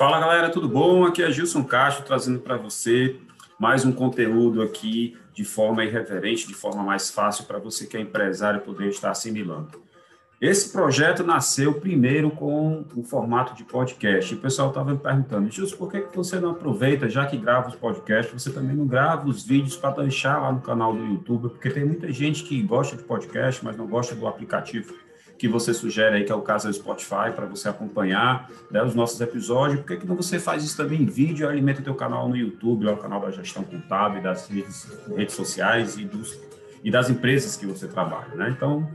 Fala galera, tudo bom? Aqui é Gilson Castro trazendo para você mais um conteúdo aqui de forma irreverente, de forma mais fácil para você que é empresário poder estar assimilando. Esse projeto nasceu primeiro com o formato de podcast. O pessoal estava me perguntando, Gilson, por que você não aproveita, já que grava os podcasts, você também não grava os vídeos para deixar lá no canal do YouTube? Porque tem muita gente que gosta de podcast, mas não gosta do aplicativo que você sugere aí, que é o caso do Spotify, para você acompanhar né, os nossos episódios. Por que, que não você faz isso também em vídeo alimenta o teu canal no YouTube, o canal da gestão contábil, das redes, redes sociais e, dos, e das empresas que você trabalha, né? Então,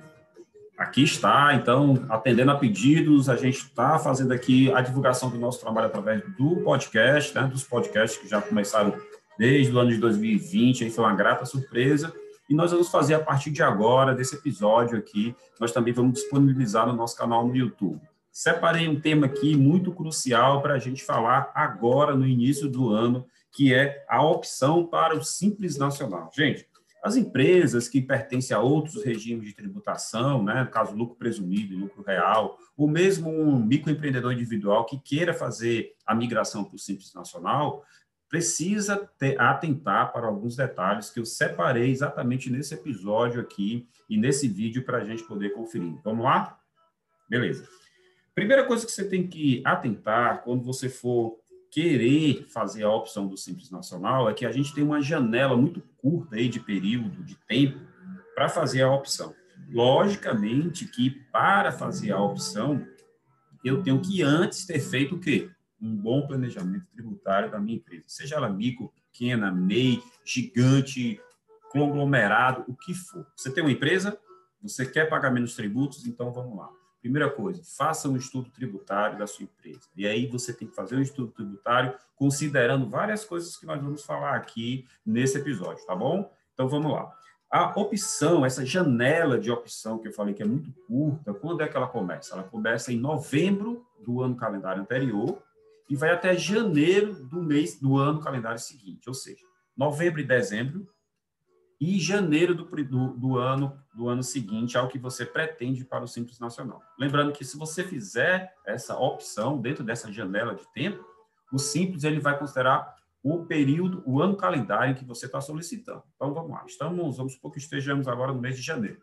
aqui está, então, atendendo a pedidos, a gente está fazendo aqui a divulgação do nosso trabalho através do podcast, né, dos podcasts que já começaram desde o ano de 2020, aí foi uma grata surpresa, e nós vamos fazer a partir de agora, desse episódio aqui, nós também vamos disponibilizar no nosso canal no YouTube. Separei um tema aqui muito crucial para a gente falar agora, no início do ano, que é a opção para o Simples Nacional. Gente, as empresas que pertencem a outros regimes de tributação, né, no caso lucro presumido lucro real, ou mesmo um microempreendedor individual que queira fazer a migração para o Simples Nacional, precisa ter, atentar para alguns detalhes que eu separei exatamente nesse episódio aqui e nesse vídeo para a gente poder conferir. Vamos lá? Beleza. Primeira coisa que você tem que atentar quando você for querer fazer a opção do Simples Nacional é que a gente tem uma janela muito curta aí de período, de tempo, para fazer a opção. Logicamente que para fazer a opção, eu tenho que antes ter feito o quê? Um bom planejamento tributário da minha empresa, seja ela micro, pequena, MEI, gigante, conglomerado, o que for. Você tem uma empresa, você quer pagar menos tributos, então vamos lá. Primeira coisa, faça um estudo tributário da sua empresa. E aí você tem que fazer um estudo tributário considerando várias coisas que nós vamos falar aqui nesse episódio, tá bom? Então vamos lá. A opção, essa janela de opção que eu falei que é muito curta, quando é que ela começa? Ela começa em novembro do ano calendário anterior e vai até janeiro do mês do ano calendário seguinte, ou seja, novembro e dezembro e janeiro do, do, do, ano do ano seguinte ao que você pretende para o Simples Nacional. Lembrando que se você fizer essa opção dentro dessa janela de tempo, o Simples ele vai considerar o período, o ano calendário que você está solicitando. Então vamos lá, estamos, vamos supor que estejamos agora no mês de janeiro.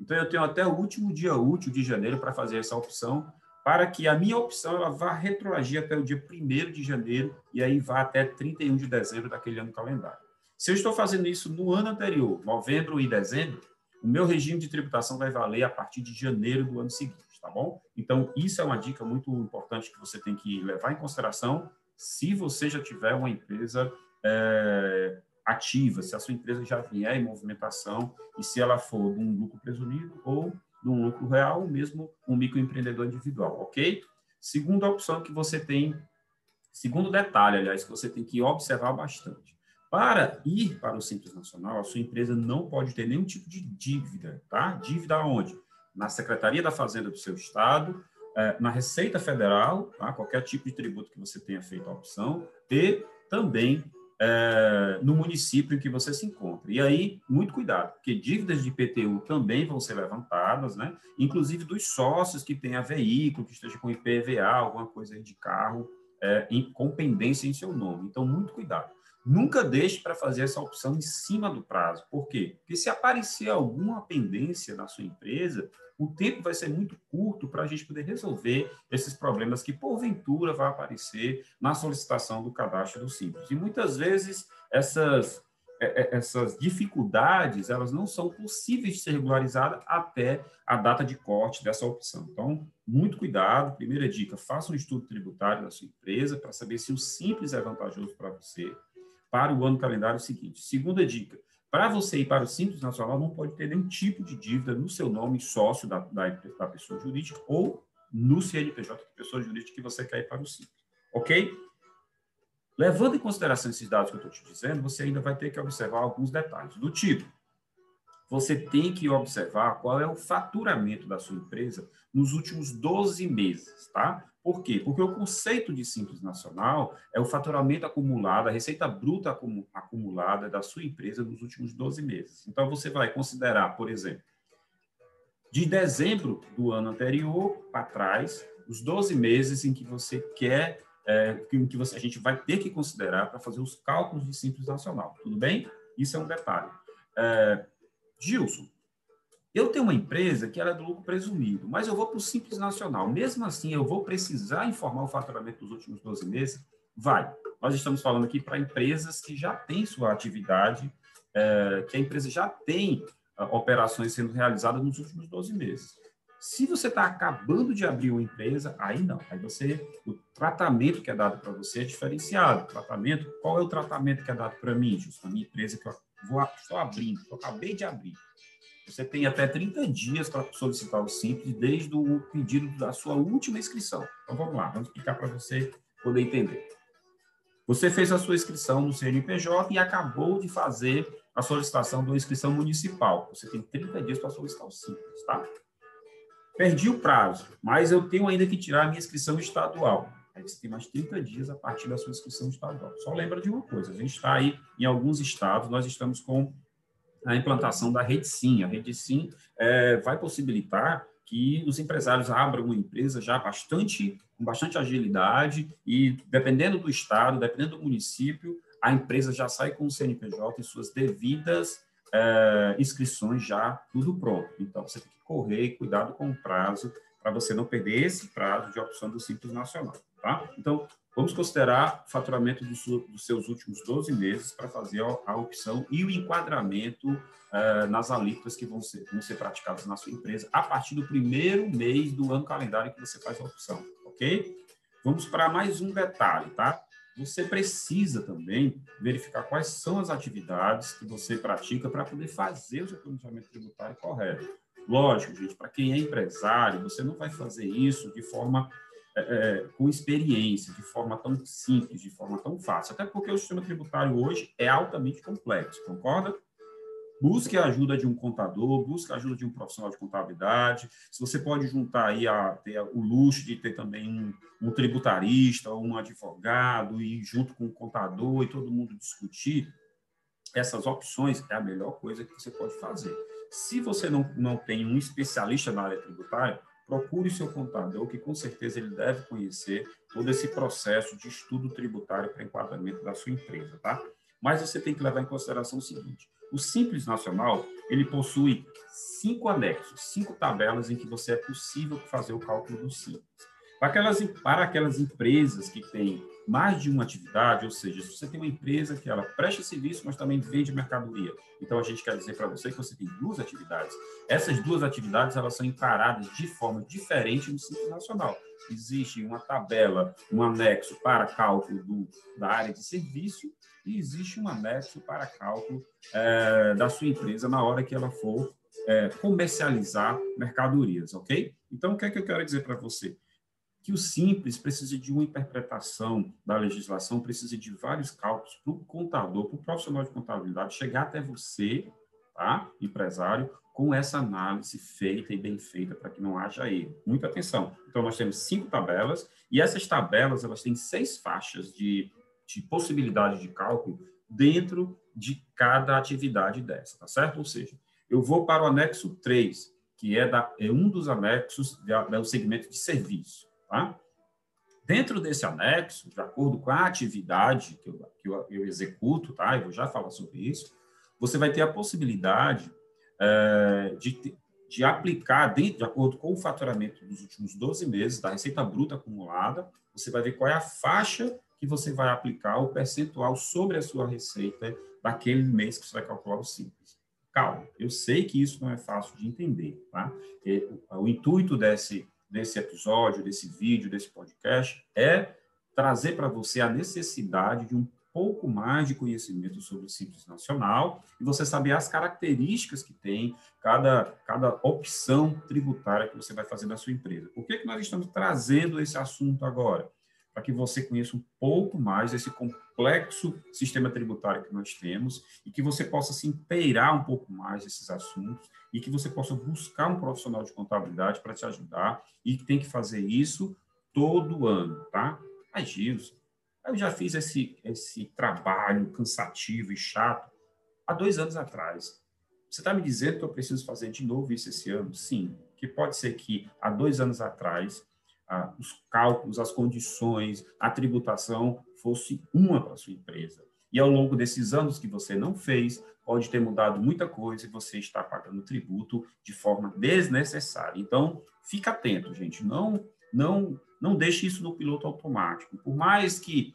Então eu tenho até o último dia útil de janeiro para fazer essa opção para que a minha opção ela vá retroagir até o dia 1 de janeiro e aí vá até 31 de dezembro daquele ano calendário. Se eu estou fazendo isso no ano anterior, novembro e dezembro, o meu regime de tributação vai valer a partir de janeiro do ano seguinte, tá bom? Então, isso é uma dica muito importante que você tem que levar em consideração se você já tiver uma empresa é, ativa, se a sua empresa já vier em movimentação e se ela for de um lucro presumido ou de um lucro real, mesmo um microempreendedor individual, ok? Segunda opção que você tem, segundo detalhe, aliás, que você tem que observar bastante. Para ir para o Simples Nacional, a sua empresa não pode ter nenhum tipo de dívida, tá? Dívida onde? Na Secretaria da Fazenda do seu estado, eh, na Receita Federal, tá? qualquer tipo de tributo que você tenha feito a opção, e também é, no município em que você se encontra. E aí, muito cuidado, porque dívidas de IPTU também vão ser levantadas, né? inclusive dos sócios que tenha veículo, que esteja com IPVA, alguma coisa de carro é, em, com pendência em seu nome. Então, muito cuidado. Nunca deixe para fazer essa opção em cima do prazo. Por quê? Porque se aparecer alguma pendência na sua empresa, o tempo vai ser muito curto para a gente poder resolver esses problemas que, porventura, vai aparecer na solicitação do cadastro do Simples. E muitas vezes essas, é, é, essas dificuldades elas não são possíveis de ser regularizadas até a data de corte dessa opção. Então, muito cuidado. Primeira dica: faça um estudo tributário da sua empresa para saber se o Simples é vantajoso para você para o ano calendário seguinte. Segunda dica: para você ir para o Simples Nacional, não pode ter nenhum tipo de dívida no seu nome, sócio da, da, da pessoa jurídica, ou no CNPJ da pessoa jurídica que você quer ir para o Simples. Ok? Levando em consideração esses dados que eu estou te dizendo, você ainda vai ter que observar alguns detalhes, do tipo, você tem que observar qual é o faturamento da sua empresa nos últimos 12 meses, tá? Por quê? Porque o conceito de Simples Nacional é o faturamento acumulado, a receita bruta acumulada da sua empresa nos últimos 12 meses. Então, você vai considerar, por exemplo, de dezembro do ano anterior para trás, os 12 meses em que você quer é, que, você, a gente vai ter que considerar para fazer os cálculos de Simples Nacional. Tudo bem? Isso é um detalhe. É, Gilson, eu tenho uma empresa que ela é do lucro presumido, mas eu vou para o Simples Nacional. Mesmo assim, eu vou precisar informar o faturamento dos últimos 12 meses? Vai. Nós estamos falando aqui para empresas que já têm sua atividade, é, que a empresa já tem uh, operações sendo realizadas nos últimos 12 meses. Se você está acabando de abrir uma empresa, aí não. Aí você, o tratamento que é dado para você é diferenciado. tratamento, qual é o tratamento que é dado para mim, Justo? A minha empresa que eu vou, estou abrindo, eu acabei de abrir. Você tem até 30 dias para solicitar o Simples desde o pedido da sua última inscrição. Então vamos lá, vamos explicar para você poder entender. Você fez a sua inscrição no CNPJ e acabou de fazer a solicitação da inscrição municipal. Você tem 30 dias para solicitar o Simples, tá? Perdi o prazo, mas eu tenho ainda que tirar a minha inscrição estadual. Aí você tem mais 30 dias a partir da sua inscrição estadual. Só lembra de uma coisa: a gente está aí em alguns estados, nós estamos com a implantação da Rede Sim. A Rede Sim é, vai possibilitar que os empresários abram uma empresa já bastante, com bastante agilidade e, dependendo do estado, dependendo do município, a empresa já sai com o CNPJ e suas devidas é, inscrições já tudo pronto. Então, você tem que correr e cuidado com o prazo para você não perder esse prazo de opção do Simples Nacional. Tá? Então, vamos considerar o faturamento do su, dos seus últimos 12 meses para fazer a, a, opção e o enquadramento uh, nas alíquotas que vão ser, vão ser praticadas na sua empresa a partir do primeiro mês do ano calendário que você faz a opção, ok? Vamos para mais um detalhe, tá? Você precisa também verificar quais são as atividades que você pratica para poder fazer o seu planejamento tributário correto. Lógico, gente, para quem é empresário, você não vai fazer isso de forma é, é, com experiência, de forma tão simples, de forma tão fácil. Até porque o sistema tributário hoje é altamente complexo, concorda? Busque a ajuda de um contador, busque a ajuda de um profissional de contabilidade. Se você pode juntar aí a, ter o luxo de ter também um, um tributarista, um advogado, e junto com o contador e todo mundo discutir, essas opções é a melhor coisa que você pode fazer. Se você não, não tem um especialista na área tributária, procure seu contador, que com certeza ele deve conhecer todo esse processo de estudo tributário para enquadramento da sua empresa, tá? Mas você tem que levar em consideração o seguinte: o Simples Nacional ele possui cinco anexos, cinco tabelas em que você é possível fazer o cálculo do Simples. Para aquelas, para aquelas empresas que têm mais de uma atividade, ou seja, se você tem uma empresa que ela presta serviço, mas também vende mercadoria, então a gente quer dizer para você que você tem duas atividades. Essas duas atividades elas são encaradas de forma diferente no Simples Nacional. Existe uma tabela, um anexo para cálculo do, da área de serviço e existe um anexo para cálculo é, da sua empresa na hora que ela for é, comercializar mercadorias, ok? Então, o que é que eu quero dizer para você? Que o simples precisa de uma interpretação da legislação, precisa de vários cálculos para o contador, para o profissional de contabilidade chegar até você, tá, empresário, com essa análise feita e bem feita para que não haja erro. Muita atenção. Então, nós temos cinco tabelas e essas tabelas elas têm seis faixas de, de possibilidade de cálculo dentro de cada atividade dessa, tá certo? Ou seja, eu vou para o anexo 3, que é, da, é um dos anexos do segmento de serviço. Tá? Dentro desse anexo, de acordo com a atividade que eu, que eu, eu executo, tá? eu vou já falar sobre isso, você vai ter a possibilidade é, de, de aplicar, dentro, de acordo com o faturamento dos últimos 12 meses, da receita bruta acumulada, você vai ver qual é a faixa que você vai aplicar o percentual sobre a sua receita daquele mês que você vai calcular o simples. Calma, eu sei que isso não é fácil de entender, tá? O intuito desse, desse episódio, desse vídeo, desse podcast, é trazer para você a necessidade de um pouco mais de conhecimento sobre o Simples Nacional e você saber as características que tem cada, cada opção tributária que você vai fazer na sua empresa. Por que, que nós estamos trazendo esse assunto agora? Para que você conheça um pouco mais desse complexo sistema tributário que nós temos e que você possa se inteirar um pouco mais desses assuntos e que você possa buscar um profissional de contabilidade para te ajudar e que tem que fazer isso todo ano, tá? Mas, Gilson, eu já fiz esse, esse trabalho cansativo e chato há dois anos atrás. Você está me dizendo que eu preciso fazer de novo isso esse ano? Sim, que pode ser que há dois anos atrás os cálculos, as condições, a tributação fosse uma para sua empresa. E ao longo desses anos que você não fez, pode ter mudado muita coisa e você está pagando tributo de forma desnecessária. Então, fica atento, gente. Não, não, não deixe isso no piloto automático. Por mais que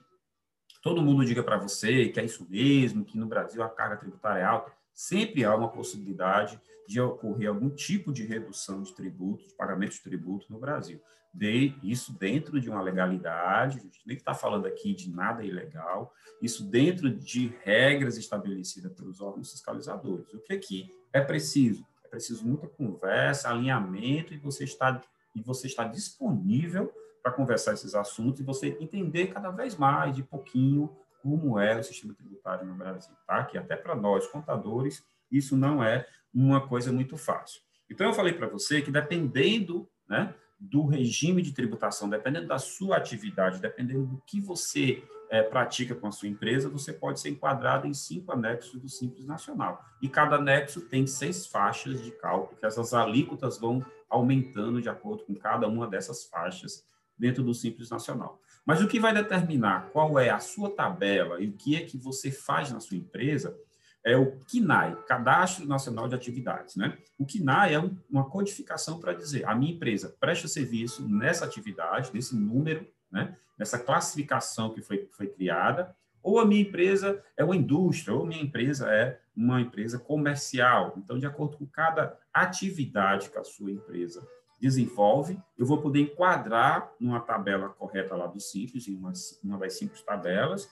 todo mundo diga para você que é isso mesmo, que no Brasil a carga tributária é alta, sempre há uma possibilidade de ocorrer algum tipo de redução de tributos, de pagamento de tributo no Brasil. De, isso dentro de uma legalidade, a gente nem está falando aqui de nada ilegal, isso dentro de regras estabelecidas pelos órgãos fiscalizadores. O que aqui é preciso? É preciso muita conversa, alinhamento, e você está, e você está disponível para conversar esses assuntos e você entender cada vez mais, de pouquinho, como é o sistema tributário no Brasil, tá? Que até para nós, contadores, isso não é uma coisa muito fácil. Então, eu falei para você que dependendo né, do regime de tributação, dependendo da sua atividade, dependendo do que você é, pratica com a sua empresa, você pode ser enquadrado em cinco anexos do Simples Nacional. E cada anexo tem seis faixas de cálculo, que essas alíquotas vão aumentando de acordo com cada uma dessas faixas dentro do Simples Nacional. Mas o que vai determinar qual é a sua tabela e o que é que você faz na sua empresa é o CNAE, Cadastro Nacional de Atividades. Né? O CNAE é um, uma codificação para dizer a minha empresa presta serviço nessa atividade, nesse número, né? nessa classificação que foi, foi criada, ou a minha empresa é uma indústria, ou a minha empresa é uma empresa comercial. Então, de acordo com cada atividade que a sua empresa desenvolve, eu vou poder enquadrar numa tabela correta lá do Simples, em uma, uma das cinco tabelas,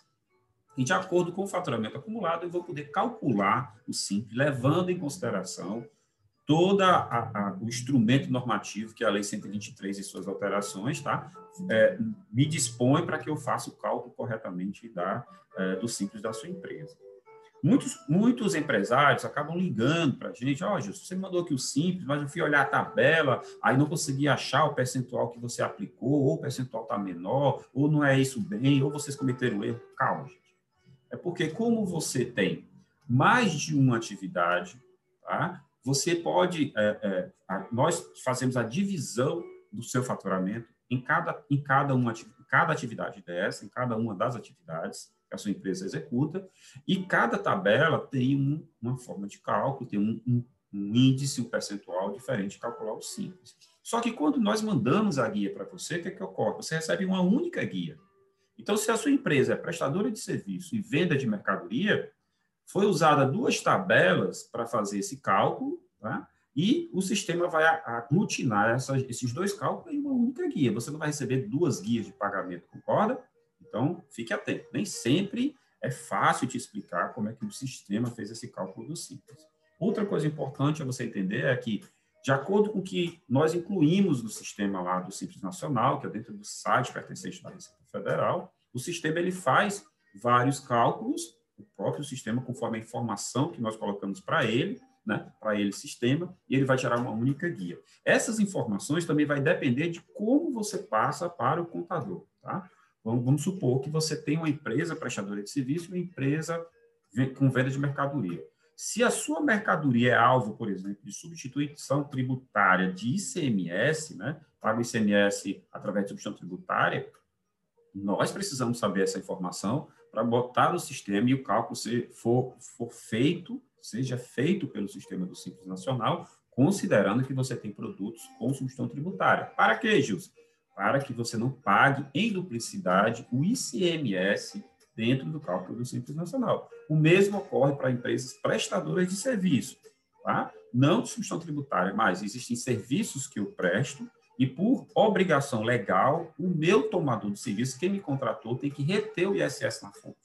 e de acordo com o faturamento acumulado, eu vou poder calcular o Simples, levando em consideração todo o instrumento normativo que a Lei 123 e suas alterações, tá? É, me dispõe para que eu faça o cálculo corretamente da, é, do Simples da sua empresa. Muitos, muitos empresários acabam ligando para a gente, ó, oh, você me mandou aqui o simples, mas eu fui olhar a tabela, aí não consegui achar o percentual que você aplicou, ou o percentual está menor, ou não é isso bem, ou vocês cometeram erro. Calma, gente. É porque como você tem mais de uma atividade, tá? Você pode, é, é, nós fazemos a divisão do seu faturamento em cada, em cada uma, cada atividade dessa, em cada uma das atividades, a sua empresa executa, e cada tabela tem um, uma forma de cálculo, tem um, um, um, índice, um percentual diferente de calcular o simples. Só que quando nós mandamos a guia para você, o que, é que ocorre? Você recebe uma única guia. Então, se a sua empresa é prestadora de serviço e venda de mercadoria, foi usada duas tabelas para fazer esse cálculo, tá? e o sistema vai aglutinar essas, esses dois cálculos em uma única guia. Você não vai receber duas guias de pagamento, concorda? Então, fique atento. Nem sempre é fácil te explicar como é que o sistema fez esse cálculo do simples. Outra coisa importante a você entender é que, de acordo com o que nós incluímos no sistema lá do Simples Nacional, que é dentro do site pertencente da Receita Federal, o sistema ele faz vários cálculos, o próprio sistema, conforme a informação que nós colocamos para ele, né, para ele sistema, e ele vai gerar uma única guia. Essas informações também vai depender de como você passa para o contador, tá? Vamos, supor que você tem uma empresa prestadora de serviço e uma empresa com venda de mercadoria. Se a sua mercadoria é alvo, por exemplo, de substituição tributária de ICMS, né, paga o ICMS através de substituição tributária, nós precisamos saber essa informação para botar no sistema e o cálculo se for, for feito, seja feito pelo sistema do Simples Nacional, considerando que você tem produtos com substituição tributária. Para quê, Gilson? Para que você não pague em duplicidade o ICMS dentro do cálculo do Simples Nacional. O mesmo ocorre para empresas prestadoras de serviço, tá? não de substituição tributária, mas existem serviços que eu presto e, por obrigação legal, o meu tomador de serviço, quem me contratou, tem que reter o ISS na fonte.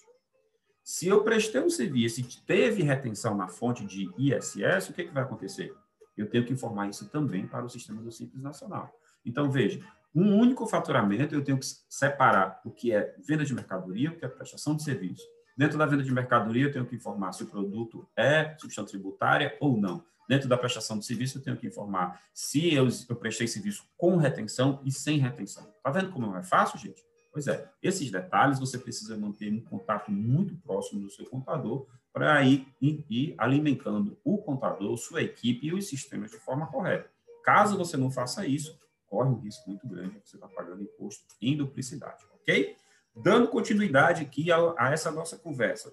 Se eu prestei um serviço e teve retenção na fonte de ISS, o que, que vai acontecer? Eu tenho que informar isso também para o sistema do Simples Nacional. Então, veja, um único faturamento, eu tenho que separar o que é venda de mercadoria, o que é prestação de serviço. Dentro da venda de mercadoria, eu tenho que informar se o produto é substituição tributária ou não. Dentro da prestação de serviço, eu tenho que informar se eu, eu prestei serviço com retenção e sem retenção. Está vendo como não é fácil, gente? Pois é, esses detalhes você precisa manter um contato muito próximo do seu contador para ir, ir alimentando o contador, sua equipe e os sistemas de forma correta. Caso você não faça isso, corre um risco muito grande de você estar tá pagando imposto em duplicidade, ok? Dando continuidade aqui a, a essa nossa conversa.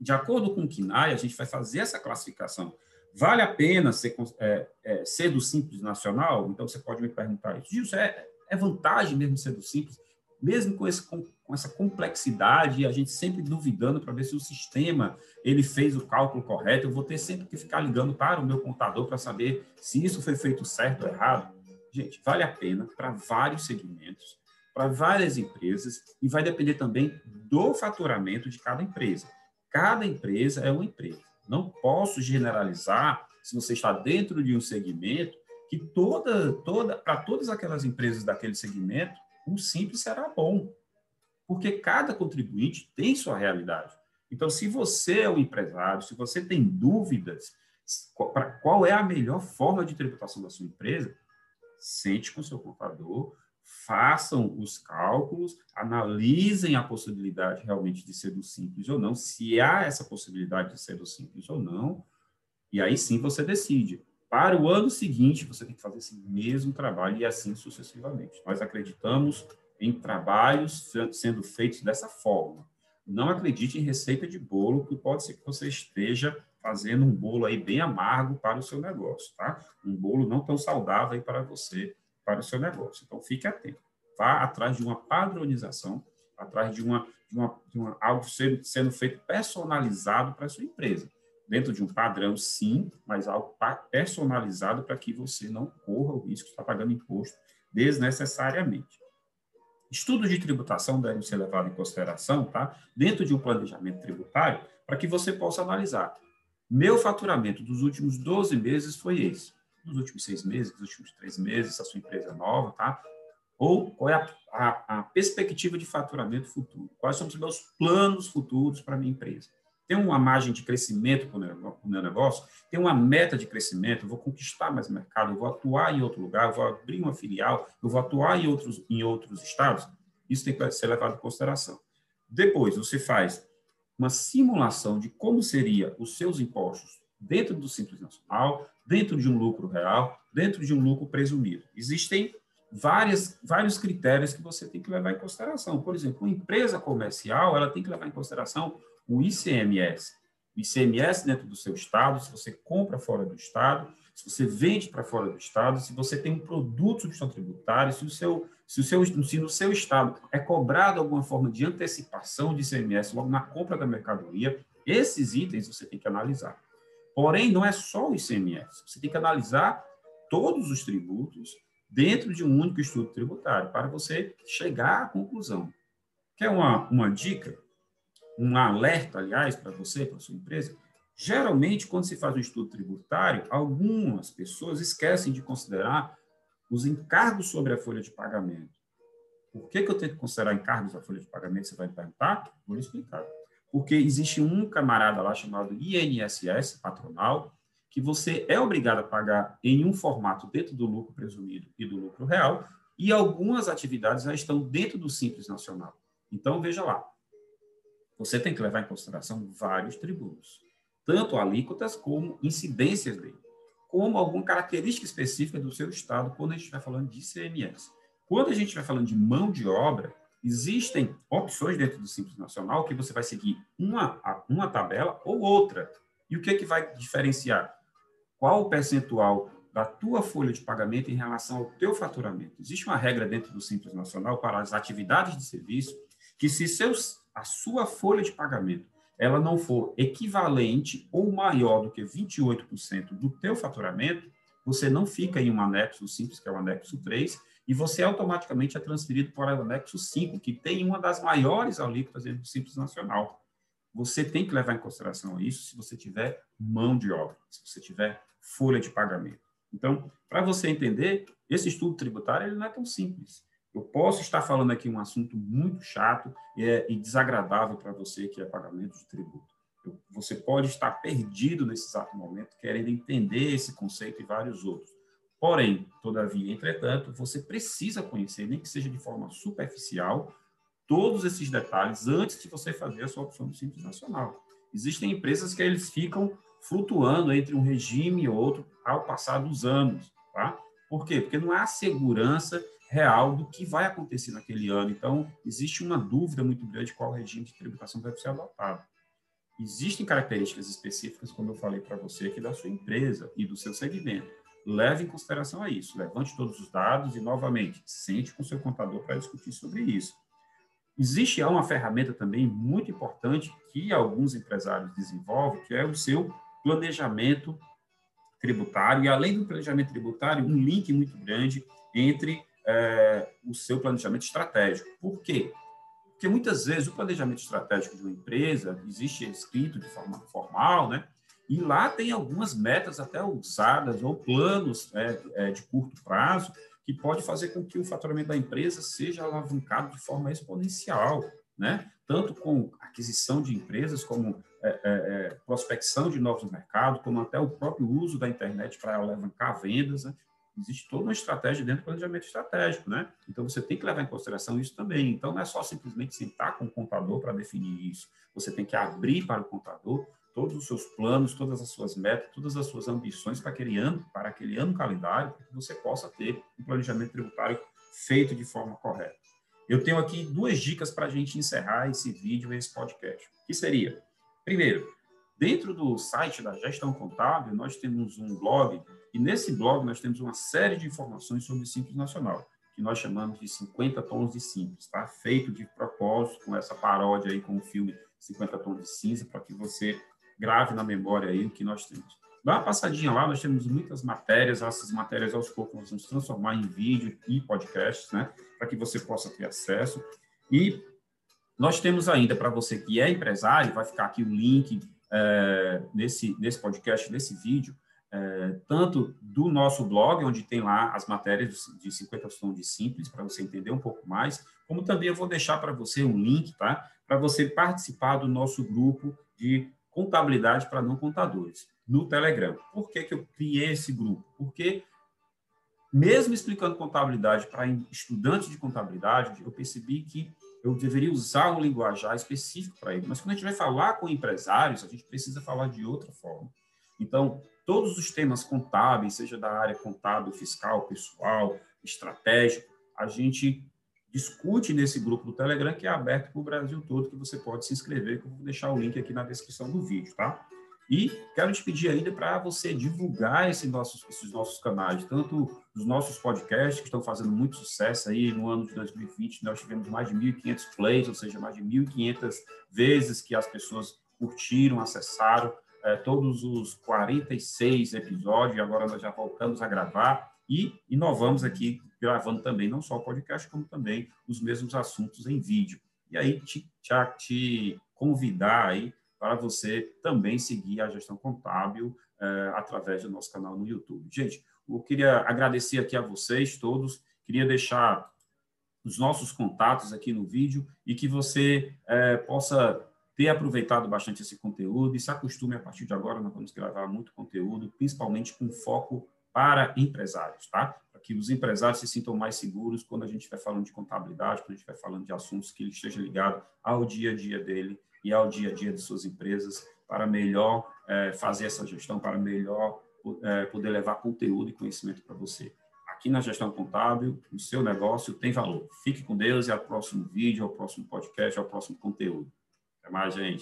De acordo com o KINAI, a gente vai fazer essa classificação. Vale a pena ser, é, é, ser do Simples Nacional? Então, você pode me perguntar isso. Gilson, é, é vantagem mesmo ser do Simples? Mesmo com, esse, com, com essa complexidade, a gente sempre duvidando para ver se o sistema ele fez o cálculo correto, eu vou ter sempre que ficar ligando para o meu contador para saber se isso foi feito certo ou errado. Gente, vale a pena para vários segmentos, para várias empresas, e vai depender também do faturamento de cada empresa. Cada empresa é uma empresa. Não posso generalizar, se você está dentro de um segmento, que toda, toda, para todas aquelas empresas daquele segmento, o simples será bom. Porque cada contribuinte tem sua realidade. Então, se você é um empresário, se você tem dúvidas para qual é a melhor forma de tributação da sua empresa, sente com seu contador, façam os cálculos, analisem a possibilidade realmente de ser do simples ou não, se há essa possibilidade de ser do simples ou não, e aí sim você decide. Para o ano seguinte, você tem que fazer esse mesmo trabalho e assim sucessivamente. Nós acreditamos em trabalhos sendo feitos dessa forma. Não acredite em receita de bolo, que pode ser que você esteja fazendo um bolo aí bem amargo para o seu negócio, tá? Um bolo não tão saudável para você, para o seu negócio. Então, fique atento. Vá atrás de uma padronização, atrás de, uma, de, uma, de uma, algo sendo, sendo feito personalizado para a sua empresa. Dentro de um padrão, sim, mas algo personalizado para que você não corra o risco de estar pagando imposto desnecessariamente. Estudos de tributação devem ser levados em consideração, tá? Dentro de um planejamento tributário, para que você possa analisar meu faturamento dos últimos 12 meses foi esse. Nos últimos seis meses, nos últimos três meses, se a sua empresa é nova, tá? Ou qual é a, a, a perspectiva de faturamento futuro? Quais são os meus planos futuros para a minha empresa? Tem uma margem de crescimento para o meu negócio? Tem uma meta de crescimento? Eu vou conquistar mais mercado? Eu vou atuar em outro lugar? Eu vou abrir uma filial? Eu vou atuar em outros, em outros estados? Isso tem que ser levado em consideração. Depois, você faz uma simulação de como seria os seus impostos dentro do Simples Nacional, dentro de um lucro real, dentro de um lucro presumido. Existem várias, vários critérios que você tem que levar em consideração. Por exemplo, uma empresa comercial, ela tem que levar em consideração o ICMS. O ICMS dentro do seu estado, se você compra fora do estado, se você vende para fora do estado, se você tem um produto de tributário, se o seu se, o seu, se no seu estado é cobrado alguma forma de antecipação de ICMS logo na compra da mercadoria, esses itens você tem que analisar. Porém, não é só o ICMS, você tem que analisar todos os tributos dentro de um único estudo tributário para você chegar à conclusão. Quer uma, uma dica? Um alerta, aliás, para você, para sua empresa? Geralmente, quando se faz um estudo tributário, algumas pessoas esquecem de considerar os encargos sobre a folha de pagamento. Por que, que eu tenho que considerar encargos da folha de pagamento? Você vai me perguntar? Vou lhe explicar. Porque existe um camarada lá chamado INSS, patronal, que você é obrigado a pagar em um formato dentro do lucro presumido e do lucro real, e algumas atividades já estão dentro do Simples Nacional. Então, veja lá, você tem que levar em consideração vários tributos, tanto alíquotas como incidências dele como alguma característica específica do seu estado quando a gente estiver falando de ICMS. Quando a gente estiver falando de mão de obra, existem opções dentro do Simples Nacional que você vai seguir uma, uma tabela ou outra. E o que, é que vai diferenciar? Qual o percentual da tua folha de pagamento em relação ao teu faturamento? Existe uma regra dentro do Simples Nacional para as atividades de serviço que se seus, a sua folha de pagamento ela não for equivalente ou maior do que 28% do teu faturamento, você não fica em um anexo simples, que é o anexo 3, e você automaticamente é transferido para o anexo 5, que tem uma das maiores alíquotas do Simples Nacional. Você tem que levar em consideração isso se você tiver mão de obra, se você tiver folha de pagamento. Então, para você entender, esse estudo tributário ele não é tão simples. Eu posso estar falando aqui um assunto muito chato e, é, e desagradável para você, que é pagamento de tributo. Eu, você pode estar perdido nesse exato momento, querendo entender esse conceito e vários outros. Porém, todavia, entretanto, você precisa conhecer, nem que seja de forma superficial, todos esses detalhes antes de você fazer a sua opção do Simples Nacional. Existem empresas que eles ficam flutuando entre um regime e outro ao passar dos anos, tá? Por quê? Porque não há segurança real do que vai acontecer naquele ano. Então, existe uma dúvida muito grande qual regime de tributação deve ser adotado. Existem características específicas, como eu falei para você aqui, da sua empresa e do seu segmento. Leve em consideração a isso. Levante todos os dados e, novamente, sente com seu contador para discutir sobre isso. Existe uma ferramenta também muito importante que alguns empresários desenvolvem, que é o seu planejamento tributário. E, além do planejamento tributário, um link muito grande entre é, o seu planejamento estratégico. Por quê? Porque muitas vezes o planejamento estratégico de uma empresa existe escrito de forma formal, né? E lá tem algumas metas até usadas ou planos é, é, de curto prazo que pode fazer com que o faturamento da empresa seja alavancado de forma exponencial, né? Tanto com aquisição de empresas, como é, é, é prospecção de novos mercados, como até o próprio uso da internet para alavancar vendas. Né? Existe toda uma estratégia dentro do planejamento estratégico, né? Então você tem que levar em consideração isso também. Então não é só simplesmente sentar com o contador para definir isso. Você tem que abrir para o contador todos os seus planos, todas as suas metas, todas as suas ambições para aquele ano, para aquele ano calendário, para que você possa ter um planejamento tributário feito de forma correta. Eu tenho aqui duas dicas para a gente encerrar esse vídeo, esse podcast. Que seria, primeiro, dentro do site da Gestão Contábil, nós temos um blog e nesse blog nós temos uma série de informações sobre Simples Nacional, que nós chamamos de 50 tons de simples, tá? Feito de propósito com essa paródia aí com o filme 50 tons de cinza para que você grave na memória aí o que nós temos. Dá uma passadinha lá, nós temos muitas matérias, essas matérias aos poucos nós vamos transformar em vídeo e podcasts, né? Para que você possa ter acesso. E nós temos ainda, para você que é empresário, vai ficar aqui o link é, nesse, nesse podcast, nesse vídeo, é, tanto do nosso blog, onde tem lá as matérias de 50 tons de simples, para você entender um pouco mais, como também eu vou deixar para você um link, tá? Para você participar do nosso grupo de contabilidade para não contadores, no Telegram. Por que, que eu criei esse grupo? Porque, mesmo explicando contabilidade para estudantes de contabilidade, eu percebi que eu deveria usar um linguajar específico para ele. Mas quando a gente vai falar com empresários, a gente precisa falar de outra forma. Então, todos os temas contábeis, seja da área contábil, fiscal, pessoal, estratégico, a gente discute nesse grupo do Telegram que é aberto para o Brasil todo, que você pode se inscrever, que eu vou deixar o link aqui na descrição do vídeo, tá? E quero te pedir ainda para você divulgar esses nossos, esses nossos canais, tanto os nossos podcasts, que estão fazendo muito sucesso aí no ano de 2020, nós tivemos mais de 1.500 plays, ou seja, mais de 1.500 vezes que as pessoas curtiram, acessaram é, todos os 46 episódios, agora nós já voltamos a gravar e inovamos aqui, gravando também não só o podcast, como também os mesmos assuntos em vídeo. E aí te, te, te convidar aí para você também seguir a gestão contábil é, através do nosso canal no YouTube. Gente, eu queria agradecer aqui a vocês todos, queria deixar os nossos contatos aqui no vídeo e que você é, possa ter aproveitado bastante esse conteúdo e se acostume a partir de agora, nós vamos gravar muito conteúdo, principalmente com foco para empresários, tá? Para que os empresários se sintam mais seguros quando a gente estiver falando de contabilidade, quando a gente estiver falando de assuntos que ele esteja ligado ao dia a dia dele e ao dia a dia de suas empresas, para melhor é, fazer essa gestão, para melhor é, poder levar conteúdo e conhecimento para você. Aqui na Gestão Contábil, o seu negócio tem valor. Fique com Deus e ao próximo vídeo, ao próximo podcast, ao próximo conteúdo. Até mais, gente.